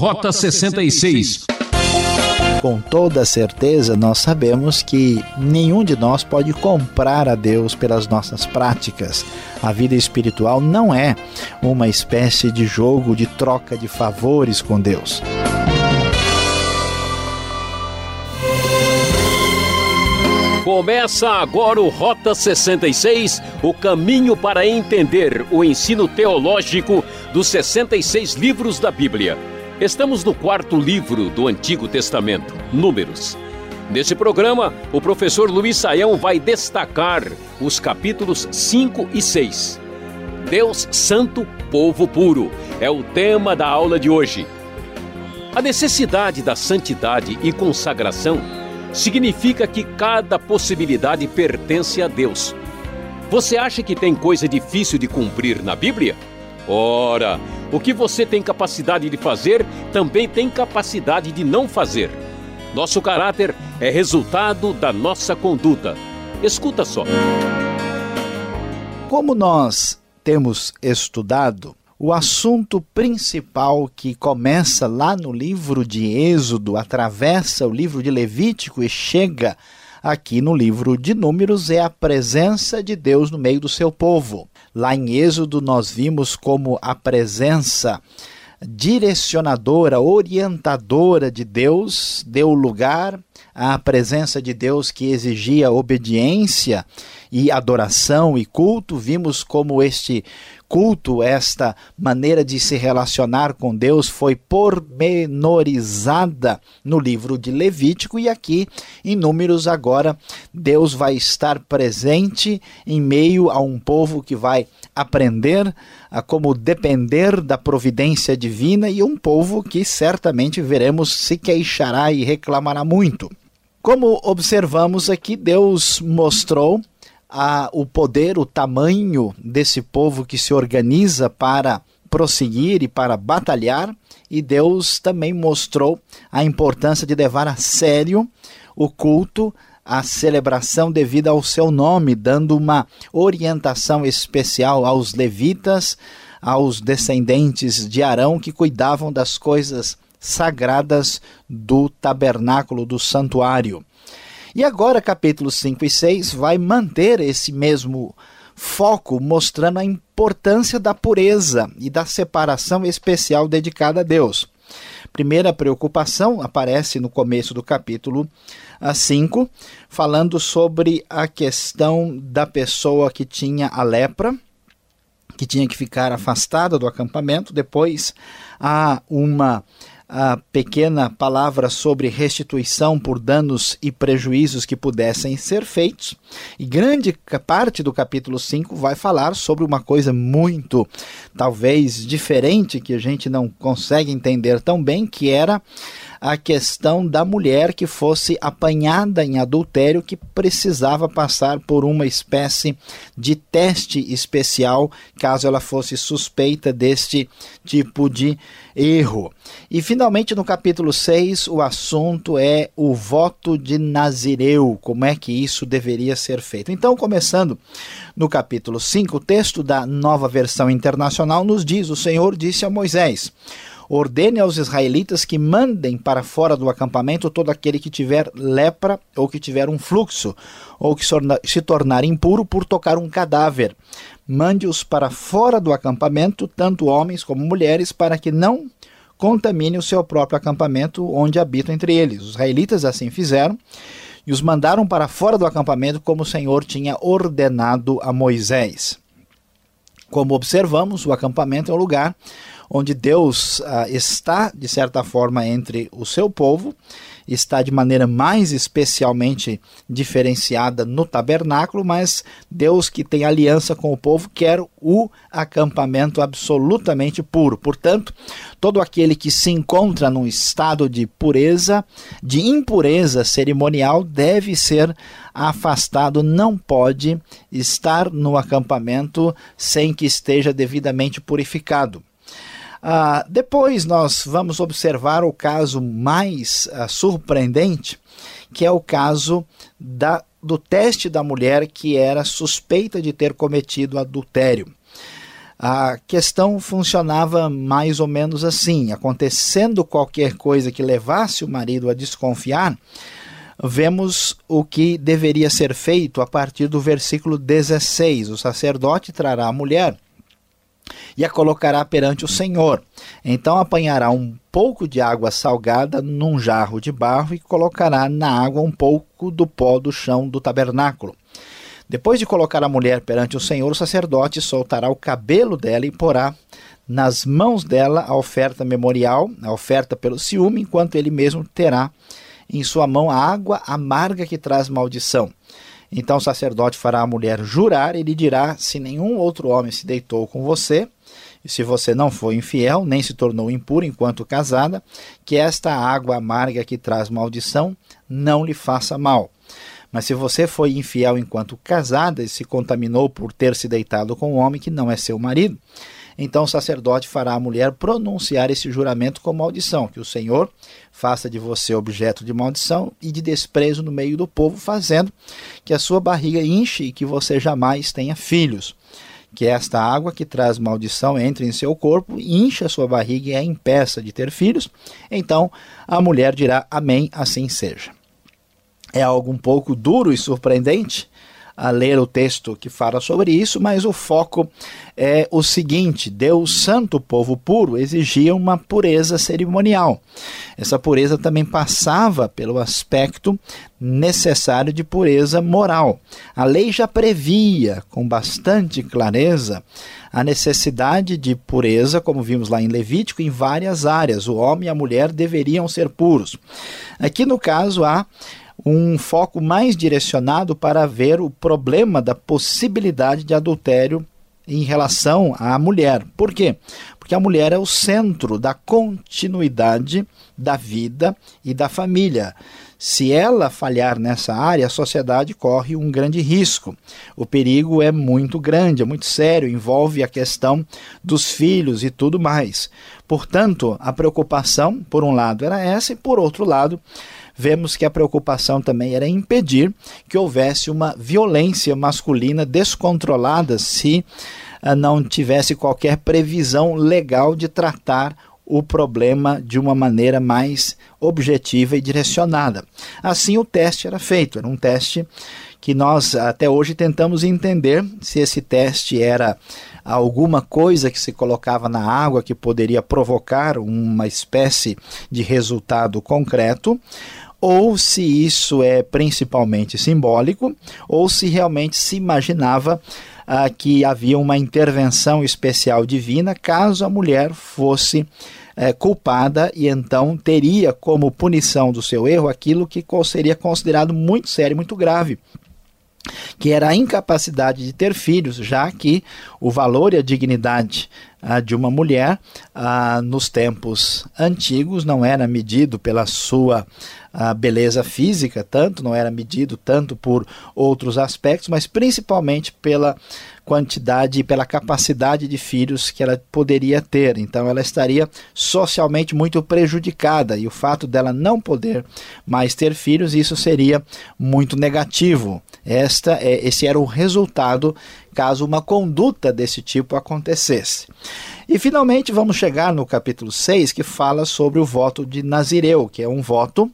Rota 66. Com toda certeza, nós sabemos que nenhum de nós pode comprar a Deus pelas nossas práticas. A vida espiritual não é uma espécie de jogo de troca de favores com Deus. Começa agora o Rota 66, o caminho para entender o ensino teológico dos 66 livros da Bíblia. Estamos no quarto livro do Antigo Testamento, Números. Neste programa, o professor Luiz Saião vai destacar os capítulos 5 e 6. Deus Santo, Povo Puro é o tema da aula de hoje. A necessidade da santidade e consagração significa que cada possibilidade pertence a Deus. Você acha que tem coisa difícil de cumprir na Bíblia? Ora, o que você tem capacidade de fazer, também tem capacidade de não fazer. Nosso caráter é resultado da nossa conduta. Escuta só. Como nós temos estudado, o assunto principal que começa lá no livro de Êxodo, atravessa o livro de Levítico e chega aqui no livro de Números é a presença de Deus no meio do seu povo. Lá em Êxodo, nós vimos como a presença direcionadora, orientadora de Deus deu lugar à presença de Deus que exigia obediência e adoração e culto. Vimos como este culto, esta maneira de se relacionar com Deus foi pormenorizada no livro de Levítico e aqui em Números agora Deus vai estar presente em meio a um povo que vai aprender a como depender da providência divina e um povo que certamente veremos se queixará e reclamará muito. Como observamos aqui, Deus mostrou a, o poder, o tamanho desse povo que se organiza para prosseguir e para batalhar, e Deus também mostrou a importância de levar a sério o culto, a celebração devida ao seu nome, dando uma orientação especial aos levitas, aos descendentes de Arão que cuidavam das coisas sagradas do tabernáculo, do santuário. E agora, capítulos 5 e 6 vai manter esse mesmo foco, mostrando a importância da pureza e da separação especial dedicada a Deus. Primeira preocupação aparece no começo do capítulo 5, falando sobre a questão da pessoa que tinha a lepra, que tinha que ficar afastada do acampamento. Depois há uma a pequena palavra sobre restituição por danos e prejuízos que pudessem ser feitos. E grande parte do capítulo 5 vai falar sobre uma coisa muito, talvez, diferente, que a gente não consegue entender tão bem, que era a questão da mulher que fosse apanhada em adultério, que precisava passar por uma espécie de teste especial caso ela fosse suspeita deste tipo de erro. E finalmente no capítulo 6, o assunto é o voto de Nazireu, como é que isso deveria ser feito. Então, começando no capítulo 5, o texto da nova versão internacional nos diz: O Senhor disse a Moisés: ordene aos israelitas que mandem para fora do acampamento todo aquele que tiver lepra ou que tiver um fluxo ou que se tornar impuro por tocar um cadáver. Mande-os para fora do acampamento, tanto homens como mulheres, para que não contamine o seu próprio acampamento onde habitam entre eles. Os israelitas assim fizeram e os mandaram para fora do acampamento, como o Senhor tinha ordenado a Moisés. Como observamos, o acampamento é um lugar onde Deus ah, está, de certa forma, entre o seu povo, está de maneira mais especialmente diferenciada no tabernáculo, mas Deus que tem aliança com o povo quer o acampamento absolutamente puro. Portanto, todo aquele que se encontra num estado de pureza, de impureza cerimonial, deve ser afastado, não pode estar no acampamento sem que esteja devidamente purificado. Ah, depois nós vamos observar o caso mais ah, surpreendente, que é o caso da, do teste da mulher que era suspeita de ter cometido adultério. A questão funcionava mais ou menos assim: acontecendo qualquer coisa que levasse o marido a desconfiar, vemos o que deveria ser feito a partir do versículo 16. O sacerdote trará a mulher e a colocará perante o Senhor. Então apanhará um pouco de água salgada num jarro de barro e colocará na água um pouco do pó do chão do tabernáculo. Depois de colocar a mulher perante o Senhor, o sacerdote soltará o cabelo dela e porá nas mãos dela a oferta memorial, a oferta pelo ciúme, enquanto ele mesmo terá em sua mão a água amarga que traz maldição. Então o sacerdote fará a mulher jurar e lhe dirá: Se nenhum outro homem se deitou com você, e se você não foi infiel, nem se tornou impuro enquanto casada, que esta água amarga que traz maldição não lhe faça mal. Mas se você foi infiel enquanto casada e se contaminou por ter se deitado com um homem que não é seu marido, então o sacerdote fará a mulher pronunciar esse juramento com maldição, que o Senhor faça de você objeto de maldição e de desprezo no meio do povo, fazendo que a sua barriga enche e que você jamais tenha filhos. Que esta água que traz maldição entre em seu corpo, encha a sua barriga e a impeça de ter filhos. Então a mulher dirá: Amém, assim seja é algo um pouco duro e surpreendente a ler o texto que fala sobre isso, mas o foco é o seguinte: Deus Santo, povo puro, exigia uma pureza cerimonial. Essa pureza também passava pelo aspecto necessário de pureza moral. A lei já previa com bastante clareza a necessidade de pureza, como vimos lá em Levítico, em várias áreas. O homem e a mulher deveriam ser puros. Aqui no caso há um foco mais direcionado para ver o problema da possibilidade de adultério em relação à mulher. Por quê? Porque a mulher é o centro da continuidade da vida e da família. Se ela falhar nessa área, a sociedade corre um grande risco. O perigo é muito grande, é muito sério, envolve a questão dos filhos e tudo mais. Portanto, a preocupação, por um lado, era essa, e por outro lado, vemos que a preocupação também era impedir que houvesse uma violência masculina descontrolada se uh, não tivesse qualquer previsão legal de tratar o problema de uma maneira mais objetiva e direcionada. Assim, o teste era feito, era um teste que nós até hoje tentamos entender se esse teste era alguma coisa que se colocava na água que poderia provocar uma espécie de resultado concreto, ou se isso é principalmente simbólico, ou se realmente se imaginava ah, que havia uma intervenção especial divina caso a mulher fosse eh, culpada e então teria como punição do seu erro aquilo que seria considerado muito sério, muito grave que era a incapacidade de ter filhos, já que o valor e a dignidade ah, de uma mulher ah, nos tempos antigos não era medido pela sua ah, beleza física, tanto não era medido tanto por outros aspectos, mas principalmente pela quantidade e pela capacidade de filhos que ela poderia ter. Então ela estaria socialmente muito prejudicada e o fato dela não poder mais ter filhos, isso seria muito negativo. Esta é, esse era o resultado caso uma conduta desse tipo acontecesse. E finalmente vamos chegar no capítulo 6, que fala sobre o voto de Nazireu, que é um voto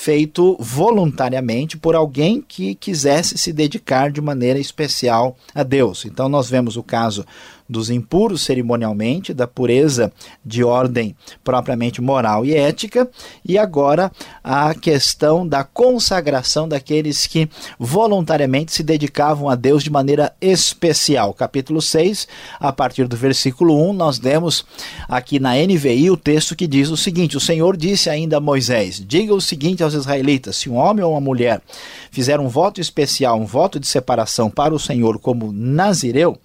feito voluntariamente por alguém que quisesse se dedicar de maneira especial a Deus. Então nós vemos o caso dos impuros cerimonialmente, da pureza de ordem propriamente moral e ética, e agora a questão da consagração daqueles que voluntariamente se dedicavam a Deus de maneira especial. Capítulo 6, a partir do versículo 1, nós demos aqui na NVI o texto que diz o seguinte: O Senhor disse ainda a Moisés: Diga o seguinte aos israelitas: se um homem ou uma mulher fizer um voto especial, um voto de separação para o Senhor como nazireu,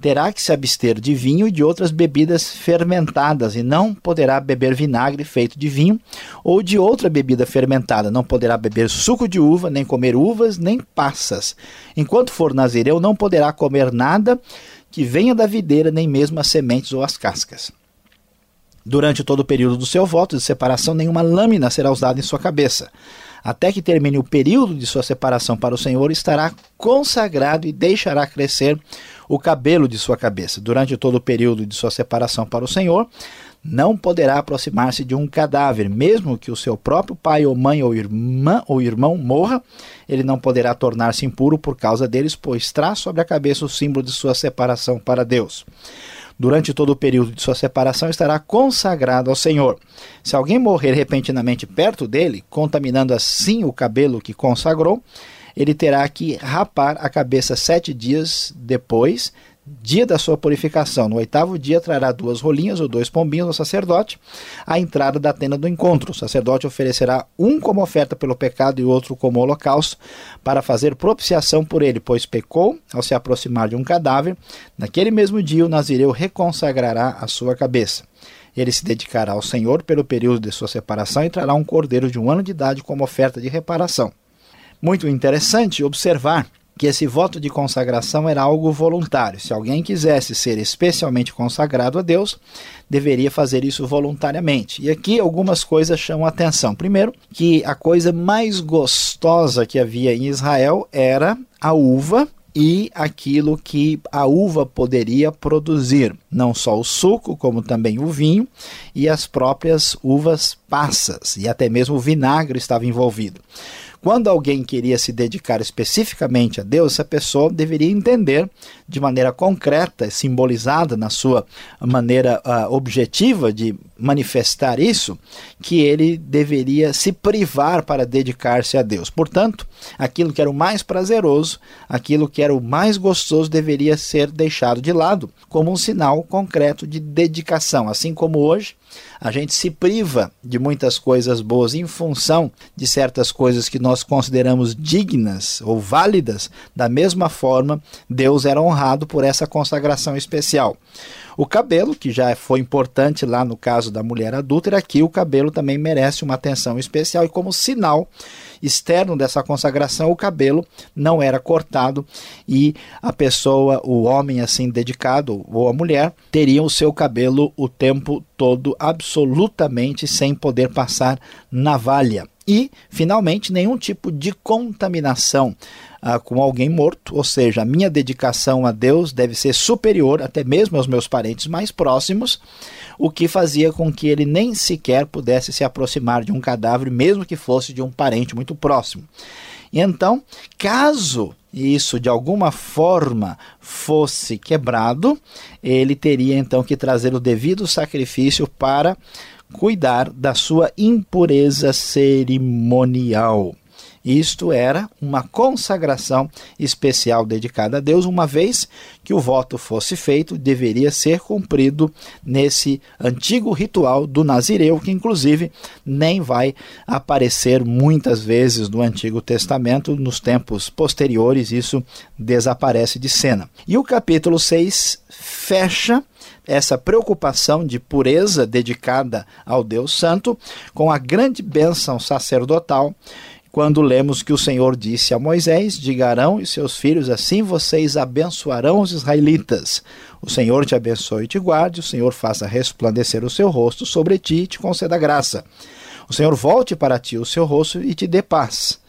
terá que se abster de vinho e de outras bebidas fermentadas, e não poderá beber vinagre feito de vinho ou de outra bebida fermentada. Não poderá beber suco de uva, nem comer uvas, nem passas. Enquanto for nazireu, não poderá comer nada que venha da videira, nem mesmo as sementes ou as cascas. Durante todo o período do seu voto de separação, nenhuma lâmina será usada em sua cabeça. Até que termine o período de sua separação para o Senhor, estará consagrado e deixará crescer o cabelo de sua cabeça. Durante todo o período de sua separação para o Senhor, não poderá aproximar-se de um cadáver, mesmo que o seu próprio pai ou mãe ou irmã ou irmão morra, ele não poderá tornar-se impuro por causa deles, pois traz sobre a cabeça o símbolo de sua separação para Deus. Durante todo o período de sua separação estará consagrado ao Senhor. Se alguém morrer repentinamente perto dele, contaminando assim o cabelo que consagrou, ele terá que rapar a cabeça sete dias depois dia da sua purificação. No oitavo dia trará duas rolinhas ou dois pombinhos ao sacerdote à entrada da tenda do encontro. O sacerdote oferecerá um como oferta pelo pecado e outro como holocausto para fazer propiciação por ele, pois pecou ao se aproximar de um cadáver. Naquele mesmo dia o nazireu reconsagrará a sua cabeça. Ele se dedicará ao Senhor pelo período de sua separação e trará um cordeiro de um ano de idade como oferta de reparação. Muito interessante observar que esse voto de consagração era algo voluntário. Se alguém quisesse ser especialmente consagrado a Deus, deveria fazer isso voluntariamente. E aqui algumas coisas chamam a atenção. Primeiro, que a coisa mais gostosa que havia em Israel era a uva e aquilo que a uva poderia produzir, não só o suco, como também o vinho e as próprias uvas passas, e até mesmo o vinagre estava envolvido. Quando alguém queria se dedicar especificamente a Deus, essa pessoa deveria entender de maneira concreta, simbolizada na sua maneira uh, objetiva de manifestar isso, que ele deveria se privar para dedicar-se a Deus. Portanto, aquilo que era o mais prazeroso, aquilo que era o mais gostoso, deveria ser deixado de lado, como um sinal concreto de dedicação. Assim como hoje, a gente se priva de muitas coisas boas em função de certas coisas que nós consideramos dignas ou válidas, da mesma forma, Deus era honrado por essa consagração especial. O cabelo, que já foi importante lá no caso da mulher adúltera, aqui o cabelo também merece uma atenção especial e como sinal externo dessa consagração, o cabelo não era cortado e a pessoa, o homem assim dedicado ou a mulher, teria o seu cabelo o tempo todo absolutamente sem poder passar navalha. E, finalmente, nenhum tipo de contaminação ah, com alguém morto, ou seja, a minha dedicação a Deus deve ser superior até mesmo aos meus parentes mais próximos, o que fazia com que ele nem sequer pudesse se aproximar de um cadáver, mesmo que fosse de um parente muito próximo. E então, caso isso de alguma forma fosse quebrado, ele teria então que trazer o devido sacrifício para cuidar da sua impureza cerimonial. Isto era uma consagração especial dedicada a Deus, uma vez que o voto fosse feito, deveria ser cumprido nesse antigo ritual do Nazireu, que inclusive nem vai aparecer muitas vezes no Antigo Testamento, nos tempos posteriores, isso desaparece de cena. E o capítulo 6 fecha essa preocupação de pureza dedicada ao Deus Santo com a grande bênção sacerdotal quando lemos que o Senhor disse a Moisés: Diga Arão e seus filhos, assim vocês abençoarão os israelitas. O Senhor te abençoe e te guarde, o Senhor faça resplandecer o seu rosto sobre ti e te conceda graça. O Senhor volte para ti o seu rosto e te dê paz.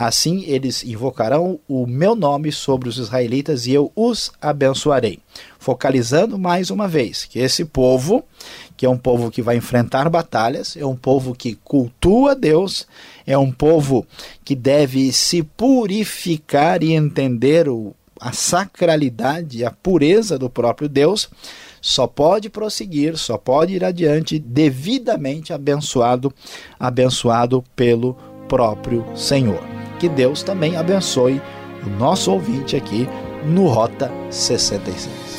Assim eles invocarão o meu nome sobre os israelitas e eu os abençoarei. Focalizando mais uma vez que esse povo, que é um povo que vai enfrentar batalhas, é um povo que cultua Deus, é um povo que deve se purificar e entender o, a sacralidade, a pureza do próprio Deus, só pode prosseguir, só pode ir adiante devidamente abençoado, abençoado pelo próprio Senhor. Que Deus também abençoe o nosso ouvinte aqui no Rota 66.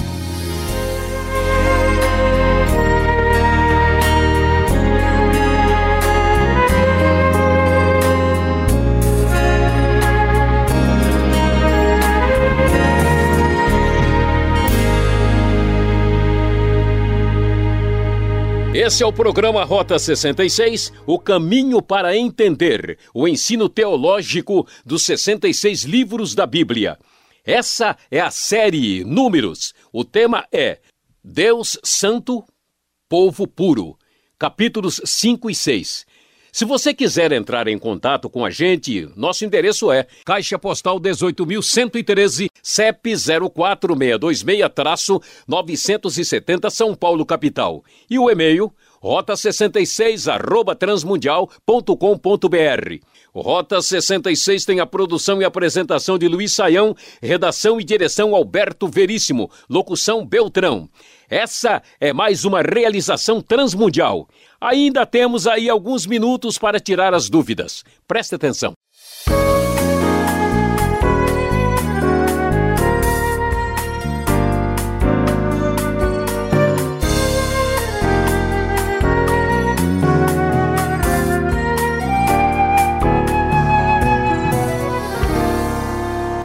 Esse é o programa Rota 66, o caminho para entender o ensino teológico dos 66 livros da Bíblia. Essa é a série Números. O tema é Deus Santo, Povo Puro, capítulos 5 e 6. Se você quiser entrar em contato com a gente, nosso endereço é Caixa Postal 18.113, CEP 04626-970 São Paulo, capital. E o e-mail rota66 arroba transmundial.com.br. Rota 66 tem a produção e apresentação de Luiz Saião, redação e direção Alberto Veríssimo, locução Beltrão. Essa é mais uma realização transmundial. Ainda temos aí alguns minutos para tirar as dúvidas. Preste atenção.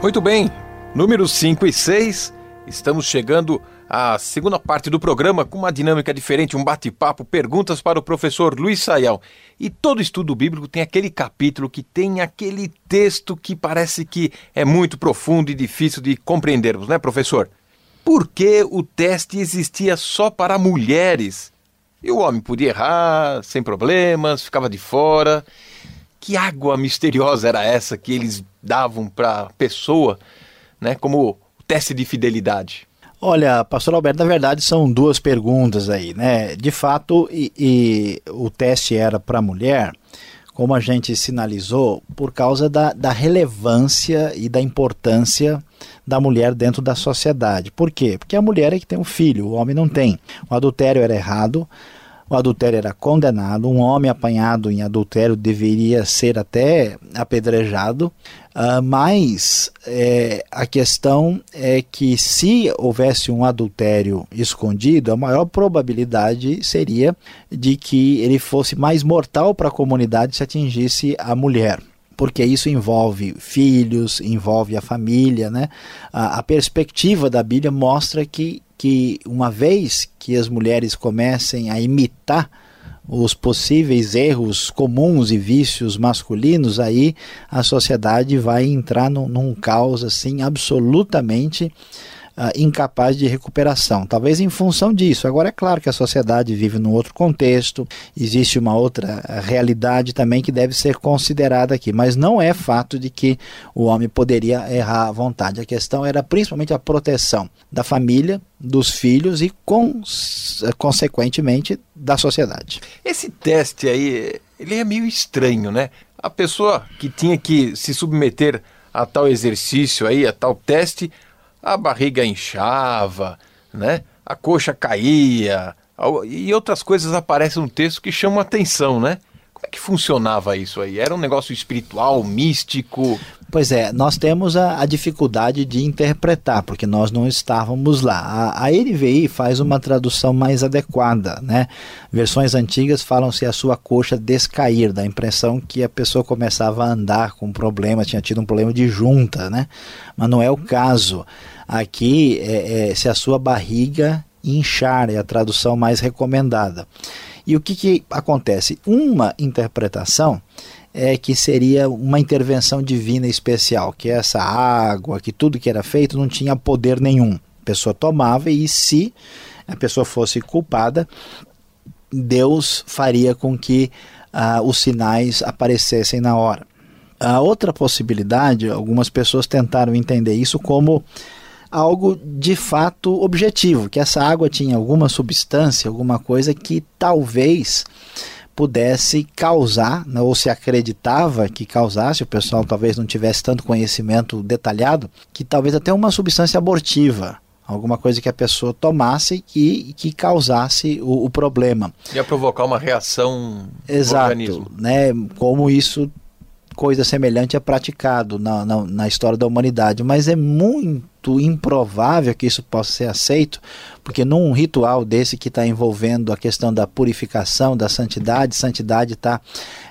Muito bem, números 5 e 6, estamos chegando à segunda parte do programa com uma dinâmica diferente, um bate-papo, perguntas para o professor Luiz Saial. E todo estudo bíblico tem aquele capítulo que tem aquele texto que parece que é muito profundo e difícil de compreendermos, né, professor? Por que o teste existia só para mulheres? E o homem podia errar sem problemas, ficava de fora. Que água misteriosa era essa que eles davam para a pessoa, né, como teste de fidelidade? Olha, pastor Alberto, na verdade são duas perguntas aí, né? De fato, e, e o teste era para mulher, como a gente sinalizou, por causa da, da relevância e da importância da mulher dentro da sociedade. Por quê? Porque a mulher é que tem um filho, o homem não tem. O adultério era errado, o adultério era condenado, um homem apanhado em adultério deveria ser até apedrejado, uh, mas é, a questão é que se houvesse um adultério escondido, a maior probabilidade seria de que ele fosse mais mortal para a comunidade se atingisse a mulher porque isso envolve filhos, envolve a família, né? A, a, perspectiva da Bíblia mostra que que uma vez que as mulheres comecem a imitar os possíveis erros comuns e vícios masculinos, aí a sociedade vai entrar num, num caos assim absolutamente uh, incapaz de recuperação. Talvez em função disso. Agora, é claro que a sociedade vive num outro contexto, existe uma outra realidade também que deve ser considerada aqui, mas não é fato de que o homem poderia errar à vontade. A questão era principalmente a proteção da família, dos filhos e, consequentemente, da sociedade. Esse teste aí, ele é meio estranho, né? A pessoa que tinha que se submeter a tal exercício aí, a tal teste, a barriga inchava, né? a coxa caía, e outras coisas aparecem no texto que chamam atenção, né? Como é que funcionava isso aí? Era um negócio espiritual, místico? Pois é, nós temos a, a dificuldade de interpretar, porque nós não estávamos lá. A, a NVI faz uma tradução mais adequada, né? Versões antigas falam se a sua coxa descair, dá a impressão que a pessoa começava a andar com problema, tinha tido um problema de junta, né? Mas não é o caso. Aqui, é, é, se a sua barriga inchar, é a tradução mais recomendada. E o que, que acontece? Uma interpretação é que seria uma intervenção divina especial, que essa água, que tudo que era feito não tinha poder nenhum. A pessoa tomava e se a pessoa fosse culpada, Deus faria com que ah, os sinais aparecessem na hora. A outra possibilidade, algumas pessoas tentaram entender isso como algo de fato objetivo, que essa água tinha alguma substância, alguma coisa que talvez pudesse causar, né, ou se acreditava que causasse, o pessoal talvez não tivesse tanto conhecimento detalhado, que talvez até uma substância abortiva, alguma coisa que a pessoa tomasse e que causasse o, o problema. Ia provocar uma reação Exato, no organismo. né? Como isso coisa semelhante é praticado na, na, na, história da humanidade, mas é muito improvável que isso possa ser aceito, porque num ritual desse que está envolvendo a questão da purificação, da santidade, santidade está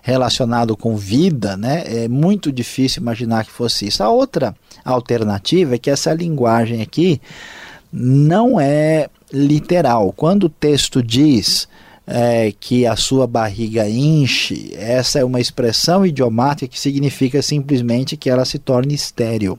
relacionado com vida, né? É muito difícil imaginar que fosse isso. A outra alternativa é que essa linguagem aqui não é literal. Quando o texto diz é, que a sua barriga enche, essa é uma expressão idiomática que significa simplesmente que ela se torne estéril.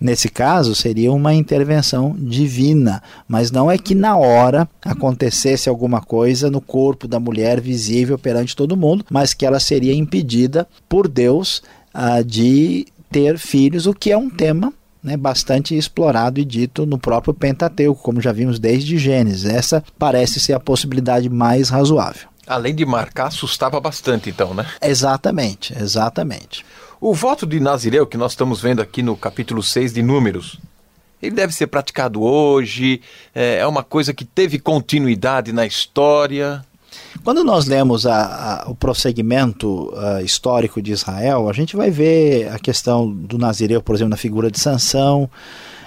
Nesse caso, seria uma intervenção divina, mas não é que na hora acontecesse alguma coisa no corpo da mulher visível perante todo mundo, mas que ela seria impedida por Deus ah, de ter filhos, o que é um tema né, bastante explorado e dito no próprio Pentateuco, como já vimos desde Gênesis. Essa parece ser a possibilidade mais razoável. Além de marcar, assustava bastante, então, né? Exatamente, exatamente. O voto de Nazireu, que nós estamos vendo aqui no capítulo 6 de Números, ele deve ser praticado hoje, é, é uma coisa que teve continuidade na história. Quando nós lemos a, a, o prosseguimento uh, histórico de Israel, a gente vai ver a questão do Nazireu, por exemplo, na figura de Sansão.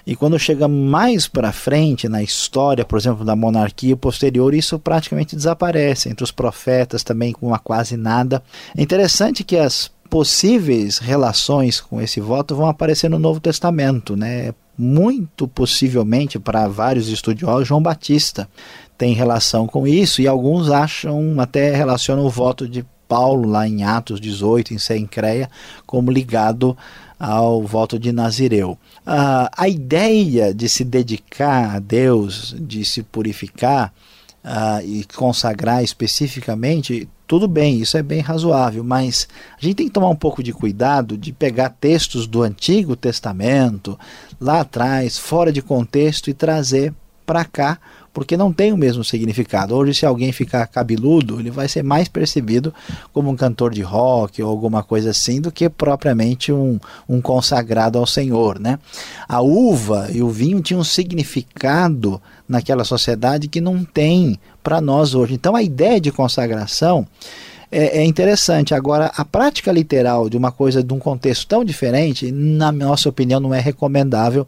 E quando chega mais para frente na história, por exemplo, da monarquia posterior, isso praticamente desaparece. Entre os profetas também, com uma quase nada. É interessante que as possíveis relações com esse voto vão aparecer no Novo Testamento, né? Muito possivelmente para vários estudiosos, João Batista tem relação com isso, e alguns acham, até relacionam o voto de Paulo lá em Atos 18, em Sencreia, como ligado ao voto de Nazireu. Ah, a ideia de se dedicar a Deus, de se purificar ah, e consagrar especificamente, tudo bem, isso é bem razoável, mas a gente tem que tomar um pouco de cuidado de pegar textos do Antigo Testamento, lá atrás, fora de contexto, e trazer para cá porque não tem o mesmo significado. Hoje, se alguém ficar cabeludo, ele vai ser mais percebido como um cantor de rock ou alguma coisa assim do que propriamente um, um consagrado ao Senhor. Né? A uva e o vinho tinham um significado naquela sociedade que não tem para nós hoje. Então, a ideia de consagração é, é, interessante. Agora, a prática literal de uma coisa de um contexto tão diferente, na nossa opinião, não é recomendável,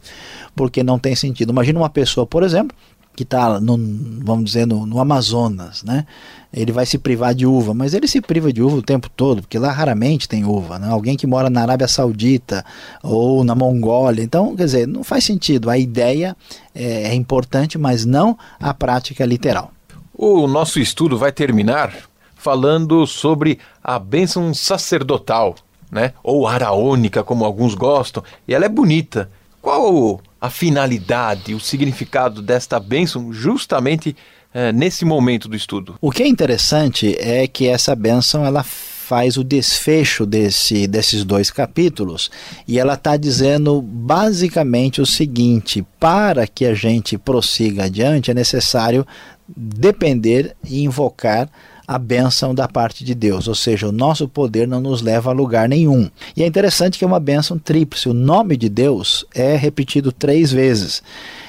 porque não tem sentido. Imagina uma pessoa, por exemplo, que está, vamos dizer, no, no, Amazonas, né? Ele vai se privar de uva, mas ele se priva de uva o tempo todo, porque lá raramente tem uva, né? Alguém que mora na Arábia Saudita ou na Mongólia, então, quer dizer, não faz sentido. A ideia é, é importante, mas não a prática literal. O nosso estudo vai terminar falando sobre a bênção sacerdotal, né? Ou araônica, como alguns gostam, e ela é bonita. Qual a finalidade, o significado desta bênção justamente é, nesse momento do estudo. O que é interessante é que essa bênção ela faz o desfecho desse, desses dois capítulos e ela está dizendo basicamente o seguinte: para que a gente prossiga adiante é necessário depender e invocar a bênção da parte de Deus, ou seja, o nosso poder não nos leva a lugar nenhum. E é interessante que é uma bênção tríplice, o nome de Deus é repetido três vezes.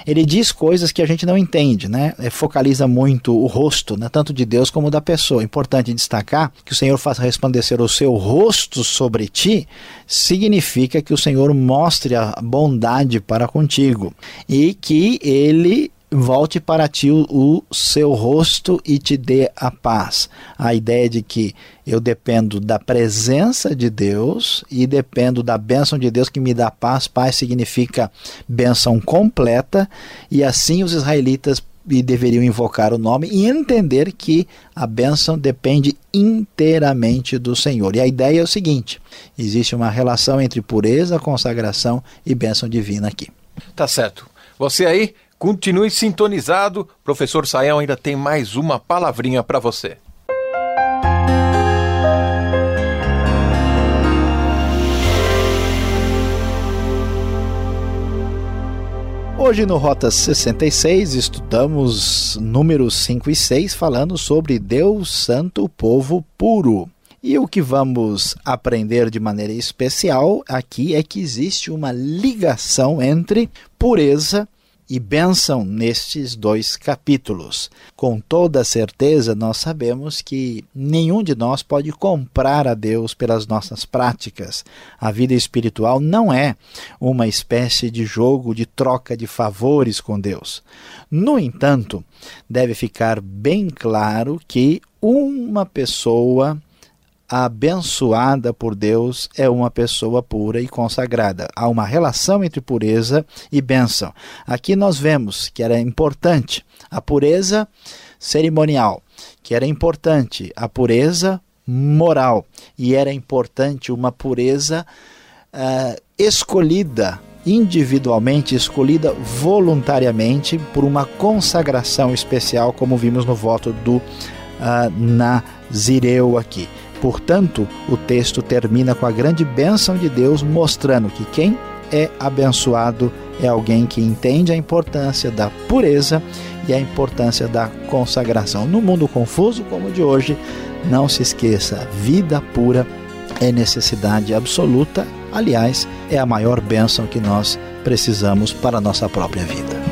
Ele diz coisas que a gente não entende, né? É, focaliza muito o rosto, né? tanto de Deus como da pessoa. Importante destacar que o Senhor faça resplandecer o seu rosto sobre ti, significa que o Senhor mostre a bondade para contigo e que ele volte para ti o, seu rosto e te dê a paz. A ideia de que eu dependo da presença de Deus e dependo da bênção de Deus que me dá paz. Paz significa bênção completa, e assim os israelitas deveriam invocar o nome e entender que a bênção depende inteiramente do Senhor. E a ideia é o seguinte: existe uma relação entre pureza, consagração e bênção divina aqui. Tá certo. Você aí Continue sintonizado, professor Saião ainda tem mais uma palavrinha para você. Hoje no Rota 66 estudamos números 5 e 6 falando sobre Deus Santo, povo puro. E o que vamos aprender de maneira especial aqui é que existe uma ligação entre pureza e bênção nestes dois capítulos. Com toda certeza, nós sabemos que nenhum de nós pode comprar a Deus pelas nossas práticas. A vida espiritual não é uma espécie de jogo de troca de favores com Deus. No entanto, deve ficar bem claro que uma pessoa abençoada por Deus é uma pessoa pura e consagrada. Há uma relação entre pureza e bênção. Aqui nós vemos que era importante a pureza cerimonial. que era importante a pureza moral e era importante uma pureza uh, escolhida individualmente, escolhida voluntariamente por uma consagração especial, como vimos no voto do uh, Nazireu aqui. Portanto, o texto termina com a grande bênção de Deus, mostrando que quem é abençoado é alguém que entende a importância da pureza e a importância da consagração. No mundo confuso como o de hoje, não se esqueça: vida pura é necessidade absoluta, aliás, é a maior bênção que nós precisamos para a nossa própria vida.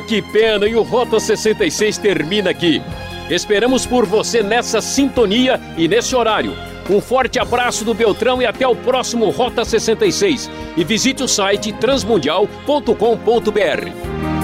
Que pena! E o Rota 66 termina aqui. Esperamos por você nessa sintonia e nesse horário. Um forte abraço do Beltrão e até o próximo Rota 66. E visite o site transmundial.com.br.